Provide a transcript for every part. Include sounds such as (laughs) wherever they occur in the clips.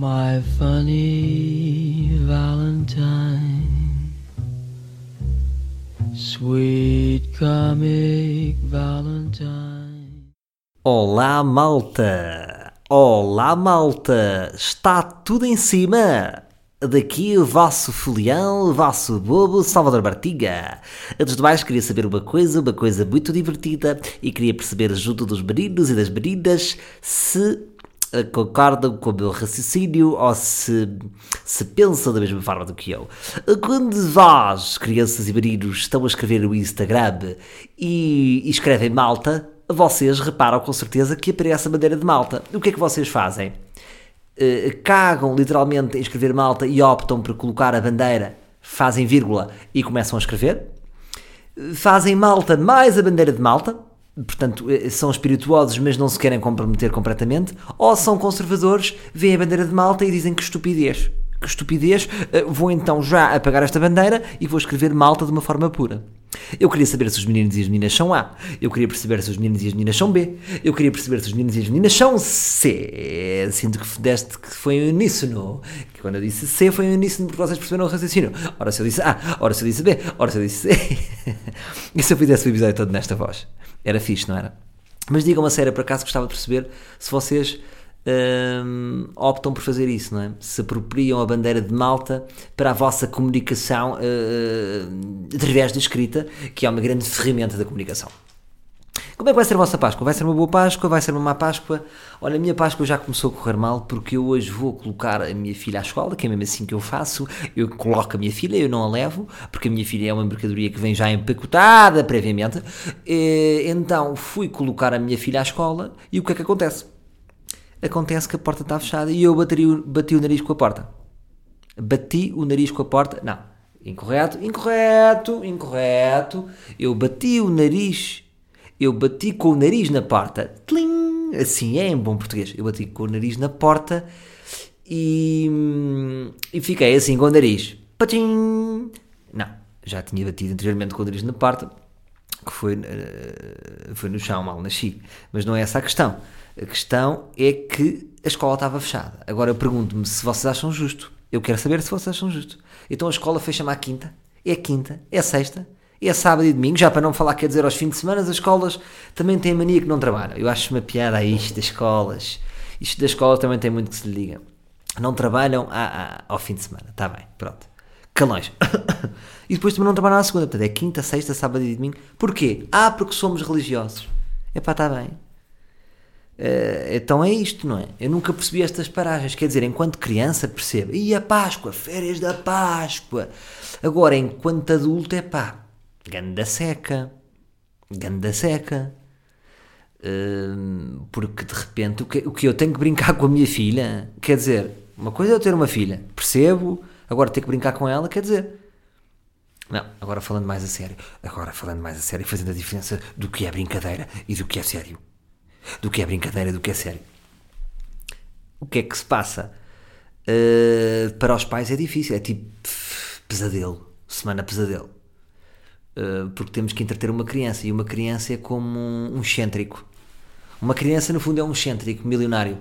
My funny Valentine, sweet comic Valentine. Olá, malta! Olá, malta! Está tudo em cima! Daqui o vosso folião, o vosso bobo Salvador Bartiga. Antes de mais, queria saber uma coisa, uma coisa muito divertida, e queria perceber junto dos meninos e das meninas se concordam com o meu raciocínio ou se, se pensam da mesma forma do que eu. Quando vós, crianças e meninos, estão a escrever no Instagram e, e escrevem Malta, vocês reparam com certeza que aparece a bandeira de Malta. O que é que vocês fazem? Uh, cagam literalmente em escrever Malta e optam por colocar a bandeira, fazem vírgula e começam a escrever. Fazem Malta mais a bandeira de Malta, portanto, eh, são espirituosos, mas não se querem comprometer completamente, ou são conservadores, veem a bandeira de Malta e dizem que estupidez. Que estupidez, eh, vou então já apagar esta bandeira e vou escrever Malta de uma forma pura. Eu queria saber se os meninos e as meninas são A. Eu queria perceber se os meninos e as meninas são B. Eu queria perceber se os meninos e as meninas são C. Sinto que deste que foi um uníssono. Que quando eu disse C foi um uníssono porque vocês perceberam o raciocínio. Ora se eu disse A, ora se eu disse B, ora se eu disse C. (laughs) e se eu fizesse o episódio todo nesta voz? Era fixe, não era? Mas digam uma sério, por acaso gostava de perceber se vocês hum, optam por fazer isso, não é? Se apropriam a bandeira de Malta para a vossa comunicação uh, através da escrita, que é uma grande ferramenta da comunicação. Como é que vai ser a vossa Páscoa? Vai ser uma boa Páscoa? Vai ser uma má Páscoa? Olha, a minha Páscoa já começou a correr mal porque eu hoje vou colocar a minha filha à escola, que é mesmo assim que eu faço. Eu coloco a minha filha, eu não a levo, porque a minha filha é uma mercadoria que vem já empacotada previamente. Então fui colocar a minha filha à escola e o que é que acontece? Acontece que a porta está fechada e eu bati, bati o nariz com a porta. Bati o nariz com a porta. Não. Incorreto, incorreto, incorreto. Eu bati o nariz. Eu bati com o nariz na porta. Tling! Assim é em bom português. Eu bati com o nariz na porta e, e fiquei assim com o nariz. Patim! Não, já tinha batido anteriormente com o nariz na porta, que foi, eh, foi no chão, mal nasci. Mas não é essa a questão. A questão é que a escola estava fechada. Agora eu pergunto-me se vocês acham justo. Eu quero saber se vocês acham justo. Então a escola fecha-me à quinta, é quinta, é sexta, é sábado e domingo, já para não falar, quer dizer, aos fins de semana, as escolas também têm mania que não trabalham. Eu acho uma piada a isto das escolas. Isto das escolas também tem muito que se lhe diga. Não trabalham à- à- ao fim de semana. Está bem, pronto. Calões. (coughs) e depois também não trabalham à segunda. Portanto, é quinta, sexta, sábado e domingo. Porquê? Ah, porque somos religiosos. Epá, está bem. Eh, então é isto, não é? Eu nunca percebi estas paragens. Quer dizer, enquanto criança percebo. E a Páscoa, férias da Páscoa. Agora, enquanto adulto, é pá, ganda seca. Ganda seca. Hum, porque de repente o que, o que eu tenho que brincar com a minha filha, quer dizer, uma coisa é eu ter uma filha, percebo, agora ter que brincar com ela, quer dizer. Não, agora falando mais a sério, agora falando mais a sério, fazendo a diferença do que é brincadeira e do que é sério. Do que é brincadeira e do que é sério. O que é que se passa? Uh, para os pais é difícil, é tipo pesadelo, semana pesadelo. Uh, porque temos que entreter uma criança e uma criança é como um, um excêntrico. Uma criança, no fundo, é um excêntrico milionário.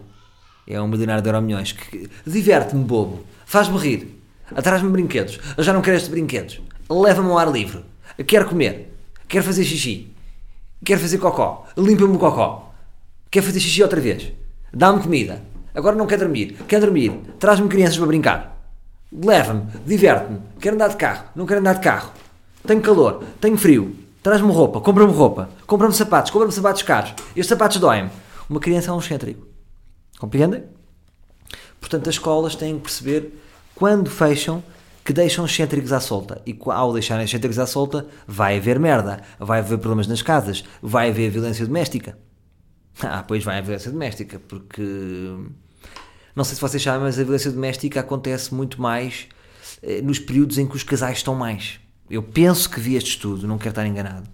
É um milionário de euro-milhões que diverte-me, bobo, faz-me rir, atrás-me brinquedos. Eu já não quero estes brinquedos, leva-me ao ar livre. Quero comer, quero fazer xixi, quero fazer cocó, limpa-me o cocó, quero fazer xixi outra vez, dá-me comida. Agora não quer dormir, quer dormir, traz-me crianças para brincar. Leva-me, diverte-me, quero andar de carro, não quero andar de carro. Tenho calor, tenho frio, traz-me roupa, compra-me roupa, compra-me sapatos, compra-me sapatos caros. Estes sapatos doem-me. Uma criança é um excêntrico. Compreendem? Portanto, as escolas têm que perceber quando fecham que deixam os excêntricos à solta. E ao deixarem os excêntricos à solta, vai haver merda, vai haver problemas nas casas, vai haver violência doméstica. (laughs) Ah, pois vai haver violência doméstica, porque não sei se vocês sabem, mas a violência doméstica acontece muito mais eh, nos períodos em que os casais estão mais. Eu penso que vi este estudo, não quero estar enganado.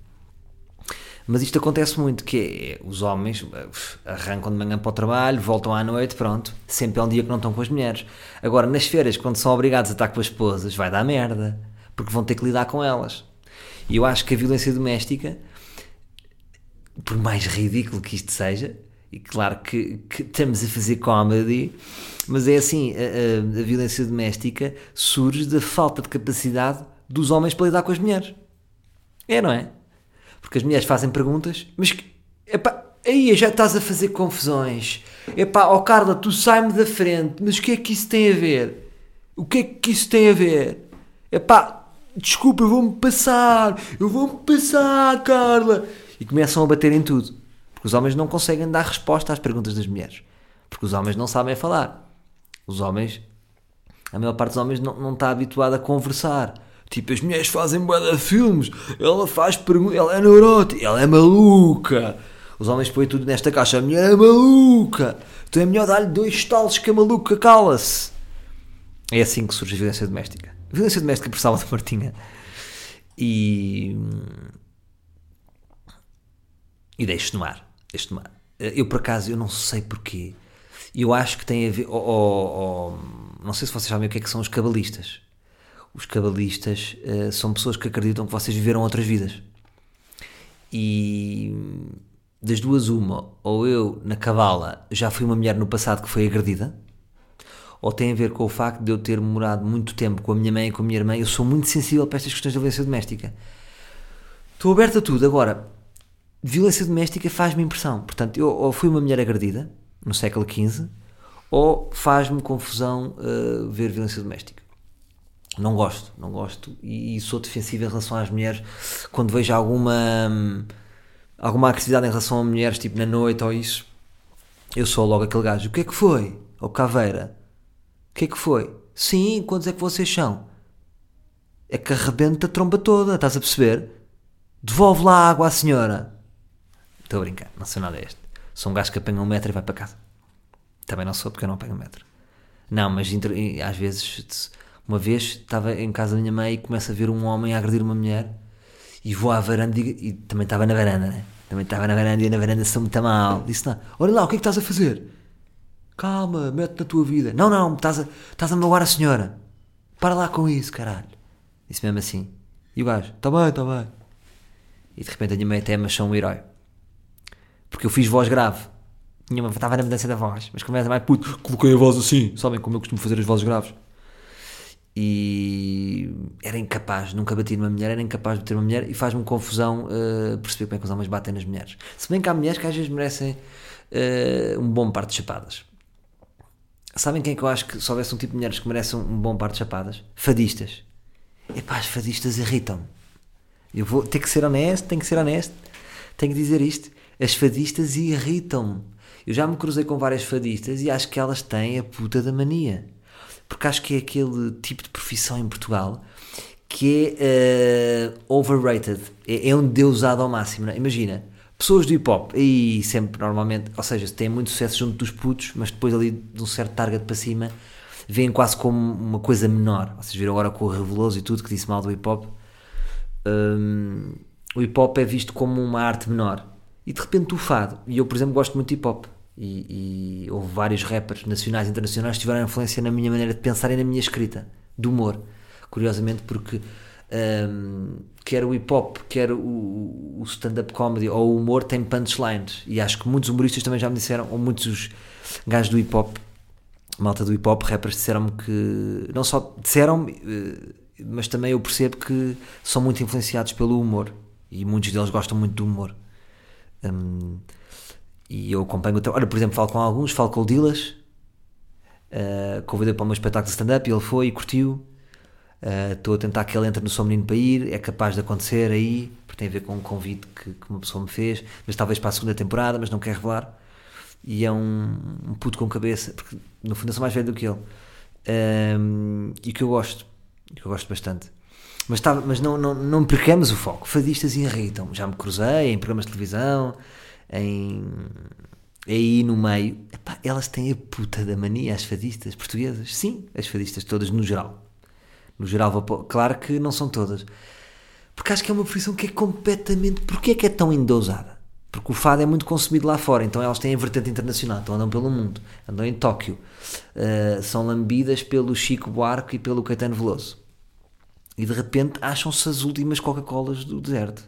Mas isto acontece muito, que é, os homens eh, arrancam de manhã para o trabalho, voltam à noite, pronto, sempre é um dia que não estão com as mulheres. Agora, nas férias, quando são obrigados a estar com as esposas, vai dar merda, porque vão ter que lidar com elas. E eu acho que a violência doméstica, por mais ridículo que isto seja, E claro que, que estamos a fazer comedy, mas é assim: a, a- a violência doméstica surge da falta de capacidade dos homens para lidar com as mulheres. É, não é? Porque as mulheres fazem perguntas, mas que. Epá, aí já estás a fazer confusões. Epá, ó Carla, tu sai-me da frente, mas o que é que isso tem a ver? O que é que isso tem a ver? Epá, desculpa, eu vou-me passar, eu vou-me passar, Carla. E começam a bater em tudo. Porque os homens não conseguem dar resposta às perguntas das mulheres. Porque os homens não sabem falar. Os homens a maior parte dos homens não, não está habituada a conversar. Tipo, as mulheres fazem bué filmes, ela faz perguntas, ela é neurótica, ela é maluca. Os homens põem tudo nesta caixa, a mulher é maluca. Então é melhor dar-lhe dois estalos que a maluca cala-se. É assim que surge a violência doméstica. Violência doméstica por Salvador Martinha. E. E deixo no ar. Deixo no ar. Eu, por acaso, eu não sei porquê. Eu acho que tem a ver. ou- ou- ou- não sei se vocês sabem o que é que são os cabalistas. Os cabalistas eh, são pessoas que acreditam que vocês viveram outras vidas. E das duas, uma, ou eu na cabala já fui uma mulher no passado que foi agredida, ou tem a ver com o facto de eu ter morado muito tempo com a minha mãe e com a minha irmã. Eu sou muito sensível para estas questões de violência doméstica. Estou aberto a tudo. Agora, violência doméstica faz-me impressão. Portanto, eu ou fui uma mulher agredida no século XV, ou faz-me confusão uh, ver violência doméstica. Não gosto, não gosto e, sou defensivo em relação às mulheres quando vejo alguma alguma agressividade em relação a mulheres, tipo na noite ou isso. Eu sou logo aquele gajo. O que é que foi? Ou caveira? O que é que foi? Sim, quantos é que vocês são? É que arrebenta a tromba toda, estás a perceber? Devolve lá a água à senhora. Estou a brincar, não sou nada este. Sou um gajo que apanha um metro e vai para casa. Também não sou porque eu não apanho um metro. Não, mas às vezes, uma vez estava em casa da minha mãe e começo a ver um homem a agredir uma mulher e vou à varanda e, e também estava na varanda, né? Também estava na varanda e na varanda sou muito mal. Disse, não, olha lá, o que é que estás a fazer? Calma, mete na tua vida. Não, não, estás a, estás a magoar a senhora. Para lá com isso, caralho. Disse mesmo assim. E o gajo, está bem, está bem. E de repente a minha mãe até me achou um herói. Porque eu fiz voz grave. Tinha uma, estava na mudança da voz. Mas começa mais puto. Coloquei a voz assim. Sabem como eu costumo fazer as vozes graves. E era incapaz, nunca bati numa mulher, era incapaz de bater uma mulher e faz-me confusão uh, perceber como é que os homens batem nas mulheres. Se bem que há mulheres que às vezes merecem uh, um bom par de chapadas. Sabem quem é que eu acho que se houvesse um tipo de mulheres que merecem um bom par de chapadas? Fadistas. Epá, as fadistas irritam-me. Eu vou ter que ser honesto, tenho que ser honesto, tenho que dizer isto. As fadistas irritam-me. Eu já me cruzei com várias fadistas e acho que elas têm a puta da mania. Porque acho que é aquele tipo de profissão em Portugal que é uh, overrated. É, é um deusado ao máximo. Não? é? Imagina, pessoas do hip hop, e sempre normalmente, ou seja, têm muito sucesso junto dos putos, mas depois ali de um certo target para cima, veem quase como uma coisa menor. Vocês viram agora com o Reveloso e tudo que disse mal do hip hop. Um, o hip hop é visto como uma arte menor. E de repente o fado, e eu por exemplo gosto muito de hip hop, e, e houve vários rappers nacionais e internacionais que tiveram influência na minha maneira de pensar e na minha escrita, de humor. Curiosamente, porque um, quer o hip hop, quer o, o stand-up comedy ou o humor tem punchlines. E acho que muitos humoristas também já me disseram, ou muitos gajos do hip hop, malta do hip hop, rappers, disseram-me que. Não só disseram-me, mas também eu percebo que são muito influenciados pelo humor. E muitos deles gostam muito do humor. Um, e eu acompanho o trabalho. Olha, por exemplo, falo com alguns, falo com o Dilas, uh, convidei para o meu espetáculo de stand-up e ele foi e curtiu. Estou uh, a tentar que ele entre no Sou Menino para ir, é capaz de acontecer aí, porque tem a ver com um convite que, que uma pessoa me fez, mas talvez para a segunda temporada, mas não quer revelar. E é um, um puto com cabeça, porque no fundo eu sou mais velho do que ele. Um, e que eu gosto, que eu gosto bastante. Mas, tá, mas não, não, não percamos o foco. Fadistas irritam. Já me cruzei em programas de televisão, em aí no meio. Epá, elas têm a puta da mania, as fadistas portuguesas. Sim, as fadistas todas no geral. No geral, claro que não são todas. Porque acho que é uma profissão que é completamente. Porquê é que é tão endosada? Porque o fado é muito consumido lá fora, então elas têm a vertente internacional, então andam pelo mundo, andam em Tóquio, uh, são lambidas pelo Chico Buarque e pelo Caetano Veloso. E de repente acham-se as últimas Coca-Colas do deserto.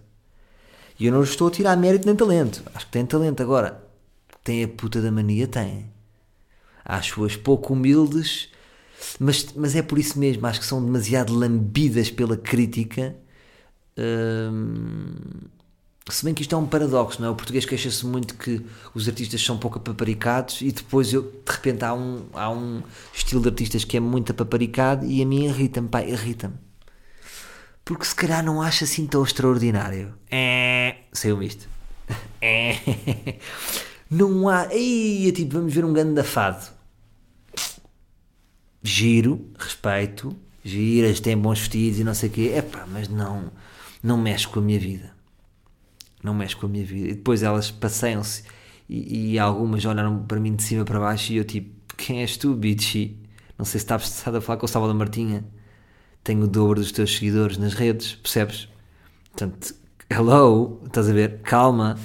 E eu não estou a tirar mérito nem talento, acho que têm talento. Agora, têm a puta da mania, têm. Acho-as pouco humildes, mas, mas é por isso mesmo, acho que são demasiado lambidas pela crítica. Hum, se bem que isto é um paradoxo, não é? O português queixa-se muito que os artistas são pouco apaparicados e depois eu, de repente há um, há um estilo de artistas que é muito apaparicado e a mim irrita-me, pá, irrita-me. Porque se calhar não acha assim tão extraordinário. É, saiu-me isto. É, (laughs) não há. Ei, é tipo, vamos ver um grande afado. Giro, respeito, giras, têm bons vestidos e não sei o quê. É pá, mas não, não mexe com a minha vida não mexe com a minha vida. E depois elas passeiam-se e, e, algumas olharam para mim de cima para baixo e eu tipo, quem és tu, bitchy? Não sei se estás a falar com o Salvador Martinha. Tenho o dobro dos teus seguidores nas redes, percebes? Portanto, hello, estás a ver? Calma.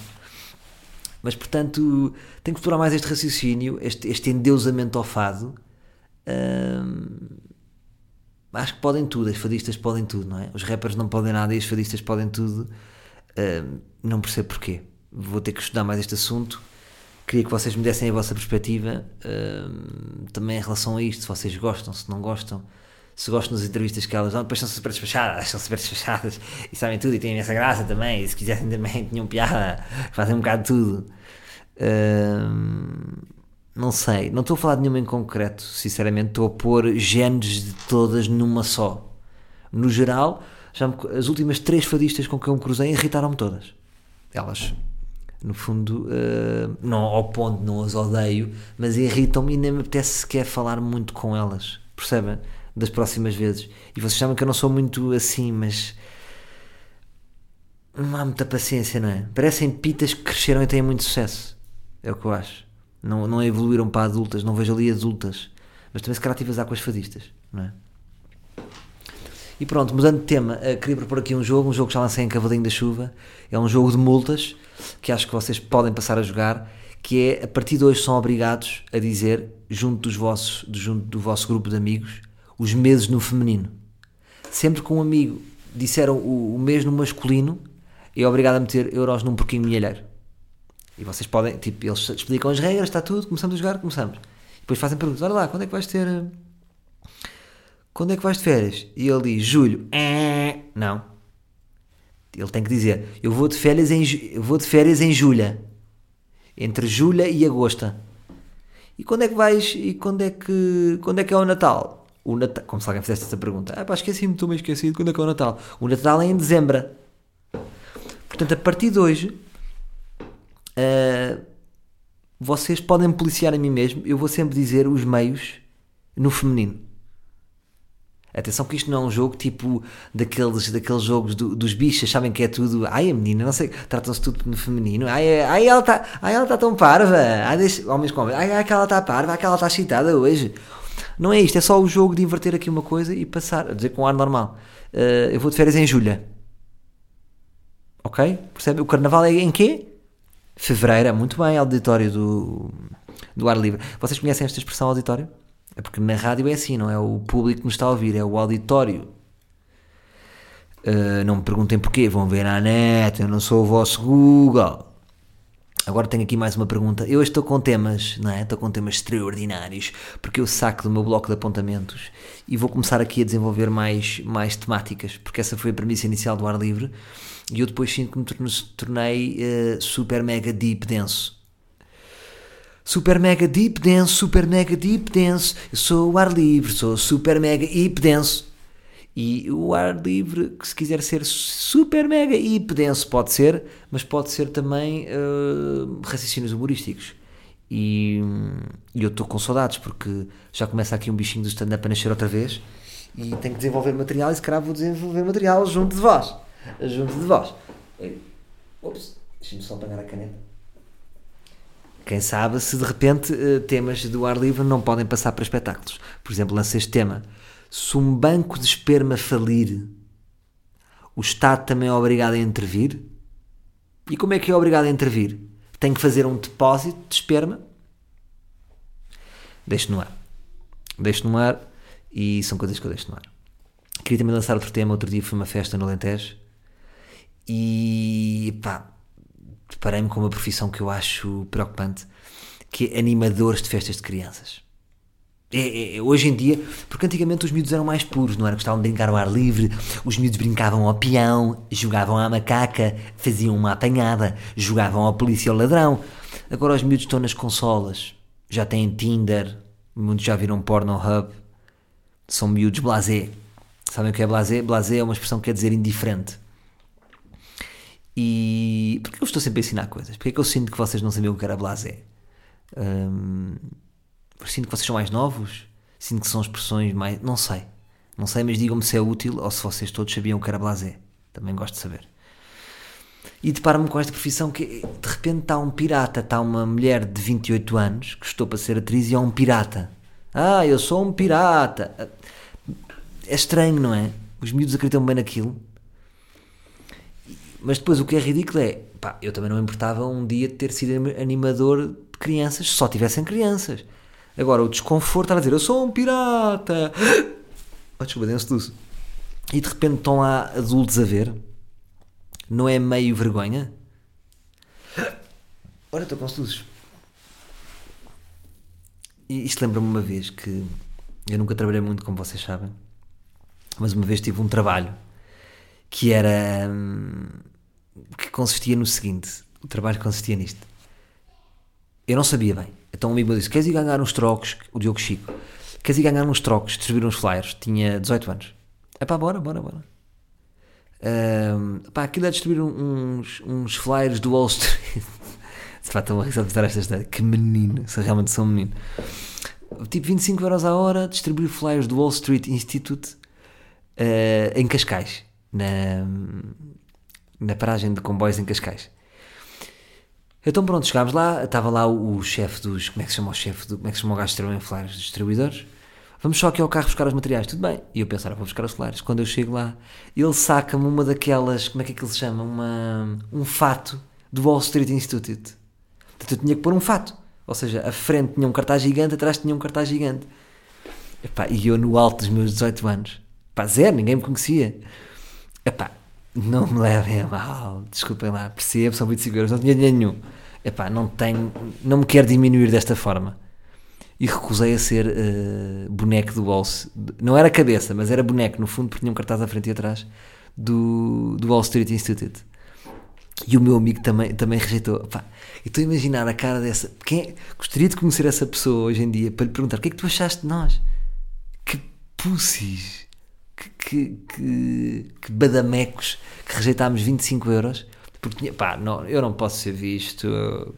Mas portanto, tenho que explorar mais este raciocínio, este, este endeusamento ao fado. Acho que podem tudo, as fadistas podem tudo, não é? Os rappers não podem nada e as fadistas podem tudo. Não percebo porquê. Vou ter que estudar mais este assunto. Queria que vocês me dessem a vossa perspectiva também em relação a isto. Se vocês gostam, se não gostam. Se gostam das entrevistas que elas dão, depois são super desfachadas, (laughs) são super desfachadas e sabem tudo e têm essa graça também. E se quisessem também, (laughs) tinham piada, fazem um bocado de tudo. Hum, não sei, não estou a falar de nenhuma em concreto, sinceramente. Estou a pôr genes de todas numa só. No geral, me, as últimas três fadistas com quem eu me cruzei irritaram-me todas. Elas, no fundo, uh, não ao ponto, não as odeio, mas irritam-me e nem me apetece sequer falar muito com elas, percebem? Das próximas vezes. E vocês sabem que eu não sou muito assim, mas. Não há muita paciência, não é? Parecem pitas que cresceram e têm muito sucesso. É o que eu acho. Não, não evoluíram para adultas, não vejo ali adultas. Mas também se calhar tive com as fadistas, não é? E pronto, mudando de tema, uh, queria propor aqui um jogo, um jogo que já lancei em Cavalinho da Chuva. É um jogo de multas que acho que vocês podem passar a jogar. Que é a partir de hoje são obrigados a dizer, junto, dos vossos, junto do vosso grupo de amigos, os meses no feminino. Sempre que um amigo disser o, o mês no masculino, é obrigado a meter euros num porquinho milheiro. E vocês podem, tipo, eles explicam as regras, está tudo, começamos a jogar, começamos. E depois fazem perguntas: olha lá, quando é que vais ter eh, quando é que vais de férias? E ele diz, julho. É, não. Ele tem que dizer, eu vou de férias em, eu vou de férias em julho. Entre julho e agosto. E quando é que vais, e quando é que, quando é que é o Natal? O Natal, como se alguém fizesse essa pergunta. Ah pá, esqueci-me, estou meio esquecido, quando é que é o Natal? O Natal é em dezembro. Portanto, a partir de hoje, uh, vocês podem policiar a mim mesmo, eu vou sempre dizer os meios no feminino. Atenção que isto não é um jogo tipo daqueles, daqueles jogos do, dos bichos, sabem que é tudo. Ai, a menina, não sei, tratam-se tudo no feminino. Ai, é, ai ela está tá tão parva. Ai, deixa, homens com ai, ai, aquela está parva, aquela está excitada hoje. Não é isto, é só o jogo de inverter aqui uma coisa e passar, a dizer com um ar normal. Uh, eu vou de férias em julho. Ok? Percebe? O carnaval é em quê? Fevereiro, muito bem, auditório do, do ar livre. Vocês conhecem esta expressão auditório? É porque na rádio é assim, não é o público que nos está a ouvir, é o auditório. Uh, não me perguntem porquê, vão ver na net, eu não sou o vosso Google. Agora tenho aqui mais uma pergunta. Eu estou com temas, não é? Estou com temas extraordinários, porque eu saco do meu bloco de apontamentos e vou começar aqui a desenvolver mais, mais temáticas, porque essa foi a premissa inicial do ar livre e eu depois sinto que me tornei uh, super mega deep denso. Super mega deep denso, super mega deep denso. Eu sou o ar livre, sou super mega deep denso. E o ar livre, se quiser ser super mega deep denso, pode ser, mas pode ser também uh, raciocínios humorísticos. E, e eu estou com saudades porque já começa aqui um bichinho do stand-up a nascer outra vez e tenho que desenvolver material e se calhar vou desenvolver material junto de vós. Junto de vós. Ops, deixa-me só apanhar a caneta. Quem sabe se de repente eh, temas do ar livre não podem passar para espetáculos. Por exemplo, lancei este tema. Se um banco de esperma falir, o Estado também é obrigado a intervir? E como é que é obrigado a intervir? Tem que fazer um depósito de esperma? Deixo no ar. Deixo no ar e são coisas que eu deixo no ar. Queria também lançar outro tema. Outro dia foi uma festa no Alentejo e pá, deparei-me com uma profissão que eu acho preocupante, que é animadores de festas de crianças. É, é, hoje em dia, porque antigamente os miúdos eram mais puros, não era? Gostavam de brincar ao ar livre, os miúdos brincavam ao peão, jogavam à macaca, faziam uma apanhada, jogavam ao polícia ou ladrão. Agora os miúdos estão nas consolas, já têm Tinder, muitos já viram Pornhub, são miúdos blasé. Sabem o que é blasé? Blasé é uma expressão que quer dizer indiferente. E porquê eu estou sempre a ensinar coisas? Porquê é que eu sinto que vocês não sabiam o que era blasé? Hum, sinto que vocês são mais novos? Sinto que são expressões mais. Não sei. Não sei, mas digam-me se é útil ou se vocês todos sabiam o que era blasé. Também gosto de saber. E deparo-me com esta profissão que de repente está um pirata, está uma mulher de 28 anos que estou para ser atriz e é um pirata. Ah, eu sou um pirata. É estranho, não é? Os miúdos acreditam bem naquilo. Mas depois o que é ridículo é, pá, eu também não importava um dia de ter sido animador de crianças, se só tivessem crianças. Agora, o desconforto estava a dizer, eu sou um pirata. (gasps) Oh, desculpa, deu-se E de repente estão lá adultos a ver. Não é meio vergonha? (gasps) Ora, estou com seduzes. E isto lembra-me uma vez que eu nunca trabalhei muito, como vocês sabem, mas uma vez tive um trabalho que era. Hum, que consistia no seguinte: o trabalho consistia nisto. Eu não sabia bem. Então um amigo me disse: Queres ir ganhar uns trocos? O Diogo Chico. Queres ir ganhar uns trocos, distribuir uns flyers? Tinha 18 anos. É pá, bora, bora, bora. Um, pá, aquilo é distribuir uns, uns flyers do Wall Street. Se pá, estou a de esta história. Que menino, se realmente sou um menino. Tipo 25 euros a hora, distribuir flyers do Wall Street Institute uh, em Cascais. Na, na paragem de comboios em Cascais. Então pronto, chegámos lá, estava lá o, o chefe dos. Como é que se chama o chefe? Do, como é que se chama o gajo de flyers? Dos distribuidores. Vamos só aqui ao carro buscar os materiais, tudo bem. E eu pensava, vou buscar os flyers. Quando eu chego lá, ele saca-me uma daquelas. Como é que é que ele se chama? Uma, um fato do Wall Street Institute. Portanto, eu tinha que pôr um fato. Ou seja, a frente tinha um cartaz gigante, atrás tinha um cartaz gigante. Epá, e eu no alto dos meus 18 anos. Pá, zero, ninguém me conhecia. Epá, não me levem a mal, desculpem lá, percebo, são 25 euros, não tinha dinheiro nenhum. Epá, não tenho, não me quero diminuir desta forma. E recusei a ser uh, boneco do Wall Não era cabeça, mas era boneco, no fundo, porque tinha um cartaz à frente e atrás do, do Wall Street Institute. E o meu amigo também, também rejeitou. Epá, estou a imaginar a cara dessa. Quem é, gostaria de conhecer essa pessoa hoje em dia para lhe perguntar o que é que tu achaste de nós? Que pussies! Que, que, que badamecos que rejeitámos 25 euros porque pá, não, eu não posso ser visto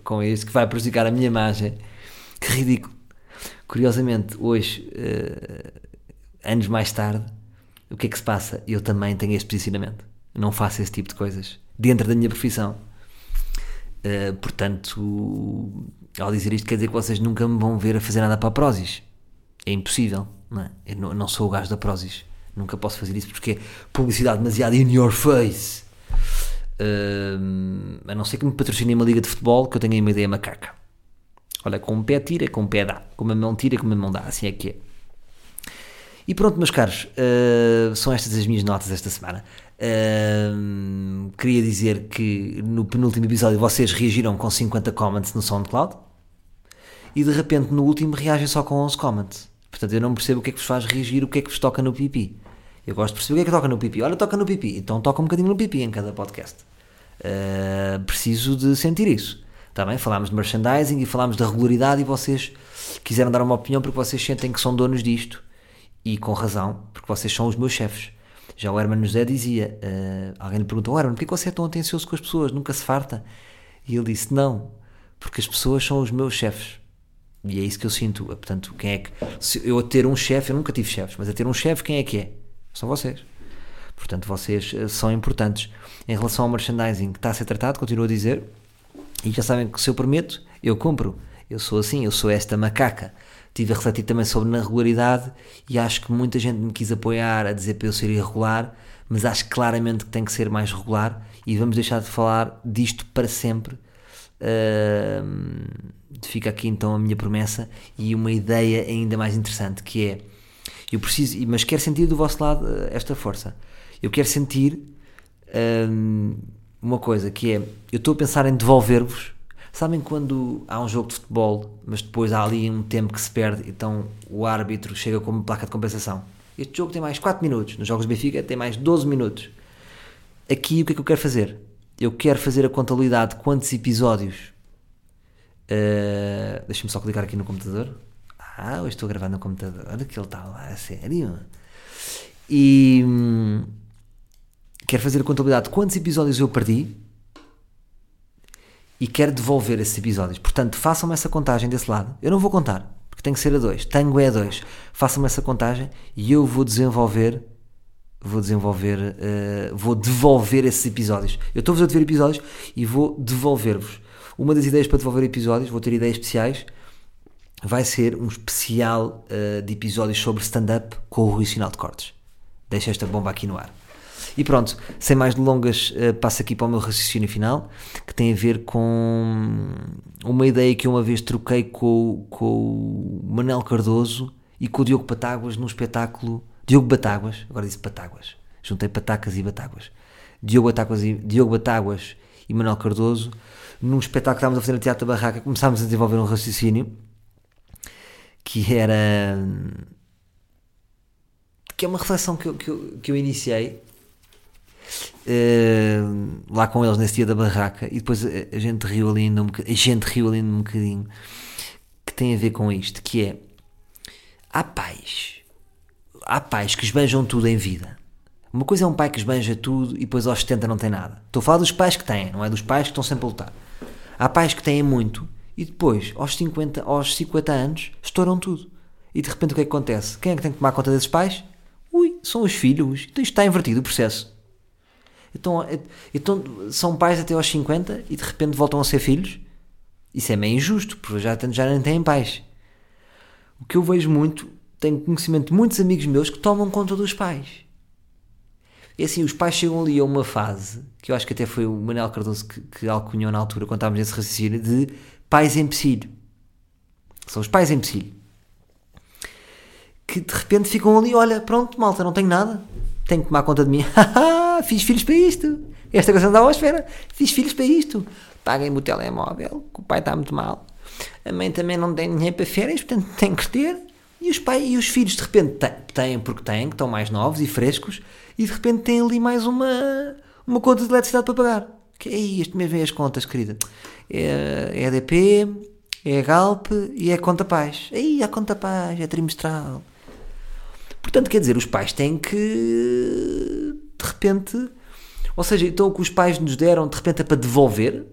com isso que vai prejudicar a minha imagem. Que ridículo. Curiosamente hoje uh, anos mais tarde o que é que se passa? eu também tenho este posicionamento. Não faço esse tipo de coisas dentro da minha profissão. Uh, portanto ao dizer isto quer dizer que vocês nunca me vão ver a fazer nada para a Prozis. É impossível não é? eu não, não sou o gajo da Prozis Nunca posso fazer isso porque é publicidade demasiado in your face. Uh, a não ser que me patrocine uma liga de futebol que eu tenha uma ideia macaca. Olha, com um pé tira, com um pé dá. Com uma mão tira, com uma mão dá. Assim é que é. E pronto, meus caros, uh, são estas as minhas notas esta semana. Uh, queria dizer que no penúltimo episódio vocês reagiram com 50 comments no SoundCloud e de repente no último reagem só com 11 comments. Portanto, eu não percebo o que é que vos faz reagir, o que é que vos toca no pipi. Eu gosto de perceber o que é que toca no pipi. Olha, toca no pipi. Então toca um bocadinho no pipi em cada podcast. Uh, preciso de sentir isso. Está bem? Falámos de merchandising e falámos da regularidade e vocês quiseram dar uma opinião porque vocês sentem que são donos disto. E com razão, porque vocês são os meus chefes. Já o Herman José dizia, uh, alguém lhe perguntou, Herman, porquê você é tão atencioso com as pessoas? Nunca se farta? E ele disse, não, porque as pessoas são os meus chefes. E é isso que eu sinto. Portanto, quem é que. eu a ter um chefe, eu nunca tive chefes, mas a ter um chefe, quem é que é? São vocês. Portanto, vocês eh, são importantes. Em relação ao merchandising que está a ser tratado, continuo a dizer, e já sabem que se eu prometo, eu compro. Eu sou assim, eu sou esta macaca. Tive a refletir também sobre na regularidade e acho que muita gente me quis apoiar a dizer para eu ser irregular, mas acho claramente que tem que ser mais regular e vamos deixar de falar disto para sempre. Uh, fica aqui então a minha promessa e uma ideia ainda mais interessante que é eu preciso, mas quero sentir do vosso lado eh, esta força. Eu quero sentir hum, uma coisa que é, eu estou a pensar em devolver-vos. Sabem quando há um jogo de futebol, mas depois há ali um tempo que se perde, então o árbitro chega com uma placa de compensação. Este jogo tem mais 4 minutos, nos jogos do Benfica tem mais 12 minutos. Aqui o que é que eu quero fazer? Eu quero fazer a contabilidade de quantos episódios. Uh, Deixa-me só clicar aqui no computador. Ah, hoje estou a gravar no computador. Olha que ele está lá, a sério. E hum, quero fazer a contabilidade de quantos episódios eu perdi e quero devolver esses episódios. Portanto, façam-me essa contagem desse lado. Eu não vou contar, porque tem que ser a dois. Tango é a dois. Façam-me essa contagem e eu vou desenvolver. Vou desenvolver. Uh, vou devolver esses episódios. Eu estou-vos a dever episódios e vou devolver-vos. Uma das ideias para devolver episódios, vou ter ideias especiais, vai ser um especial uh, de episódios sobre stand-up com o Rui Sinal de Cortes. Deixa esta bomba aqui no ar. E pronto, sem mais delongas, uh, passo aqui para o meu raciocínio final, que tem a ver com uma ideia que eu uma vez troquei com, com o Manel Cardoso e com o Diogo Patáguas num espetáculo. Diogo Batáguas, agora disse Patáguas, juntei Patacas e Batáguas. Diogo Batáguas e, Diogo Batáguas e Manuel Cardoso, num espetáculo que estávamos a fazer no Teatro da Barraca, começámos a desenvolver um raciocínio que era que é uma reflexão que eu, que eu, que eu iniciei uh, lá com eles nesse dia da barraca. E depois a, gente riu ali um a gente riu ali um bocadinho que tem a ver com isto, que é há pais há pais que esbanjam tudo em vida. Uma coisa é um pai que esbanja tudo e depois aos 70 não tem nada. Estou a falar dos pais que têm, não é dos pais que estão sempre a lutar. Há pais que têm muito e depois, aos 50, aos 50 anos, estouram tudo. E de repente o que é que acontece? Quem é que tem que tomar conta desses pais? Ui, são os filhos. Então isto está invertido o processo. Então, então são pais até aos 50 e de repente voltam a ser filhos? Isso é meio injusto, porque já, já nem têm pais. O que eu vejo muito, tenho conhecimento de muitos amigos meus que tomam conta dos pais. E assim, os pais chegam ali a uma fase, que eu acho que até foi o Manuel Cardoso que, que alcunhou na altura, quando estávamos nesse raciocínio, de pais empecilho. São os pais empecilho. Que de repente ficam ali, olha, pronto, malta, não tenho nada. Tenho que tomar conta de mim. (laughs) Fiz filhos para isto. Esta coisa não estava à espera. Fiz filhos para isto. Paguem-me o telemóvel, que o pai está muito mal. A mãe também não tem dinheiro para férias, portanto (laughs) tem que ter. E os pais e os filhos de repente têm, porque têm, que estão mais novos e frescos, e de repente têm ali mais uma, uma conta de eletricidade para pagar. Que é isto mesmo é as contas, querida é, é EDP, é Galp e é Conta Paz. Aí, a Conta Paz, é trimestral. Portanto, quer dizer, os pais têm que, de repente, ou seja, então o que os pais nos deram, de repente é para devolver,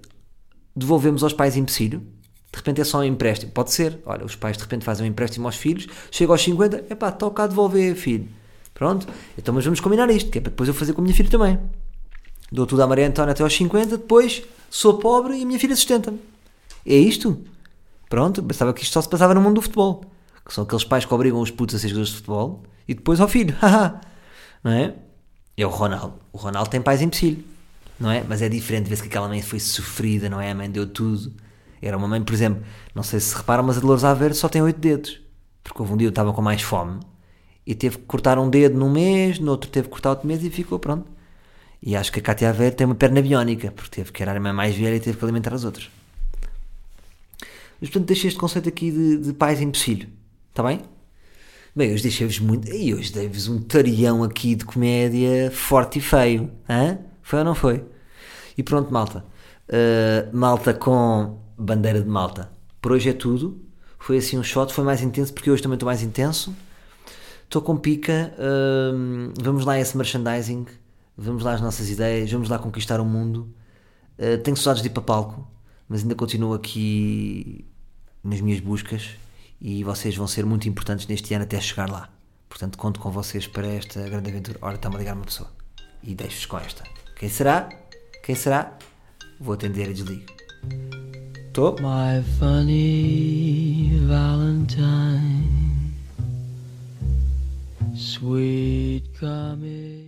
devolvemos aos pais empecilho, de repente é só um empréstimo, pode ser, olha, os pais de repente fazem um empréstimo aos filhos, chega aos 50, é pá, toca a devolver, filho. Pronto, então mas vamos combinar isto, que é para depois eu fazer com a minha filha também. Dou tudo à Maria Antónia até aos 50, depois sou pobre e a minha filha sustenta-me. É isto? Pronto, pensava que isto só se passava no mundo do futebol. Que são aqueles pais que obrigam os putos a ser jogadores de futebol e depois ao filho. (laughs) não é? É o Ronaldo. O Ronaldo tem pais empecilho. Não é? Mas é diferente, vê-se que aquela mãe foi sofrida, não é? A mãe deu tudo. Era uma mãe, por exemplo, não sei se reparam, mas a Dolores Aveiro só tem oito dedos. Porque houve um dia eu estava com mais fome e teve que cortar um dedo num mês, no outro teve que cortar outro mês e ficou pronto. E acho que a Cátia Aveiro tem uma perna biónica, porque teve que era a irmã mais velha e teve que alimentar as outras. Mas portanto deixei este conceito aqui de, de pais empecilho. Está bem? Bem, hoje deixei-vos muito. E hoje dei-vos um tarião aqui de comédia forte e feio. Hã? Foi ou não foi? E pronto, malta. Uh, malta com bandeira de malta. Por hoje é tudo. Foi assim um shot. Foi mais intenso porque hoje também estou mais intenso. Estou com pica. Uh, vamos lá a esse merchandising vamos lá as nossas ideias, vamos lá conquistar o mundo. Uh, tenho saudades de ir para palco, mas ainda continuo aqui nas minhas buscas e vocês vão ser muito importantes neste ano até chegar lá. Portanto, conto com vocês para esta grande aventura. Ora, está-me a ligar uma pessoa e deixo-vos com esta. Quem será? Quem será? Vou atender e desligo. Estou? My funny Valentine, sweet comic.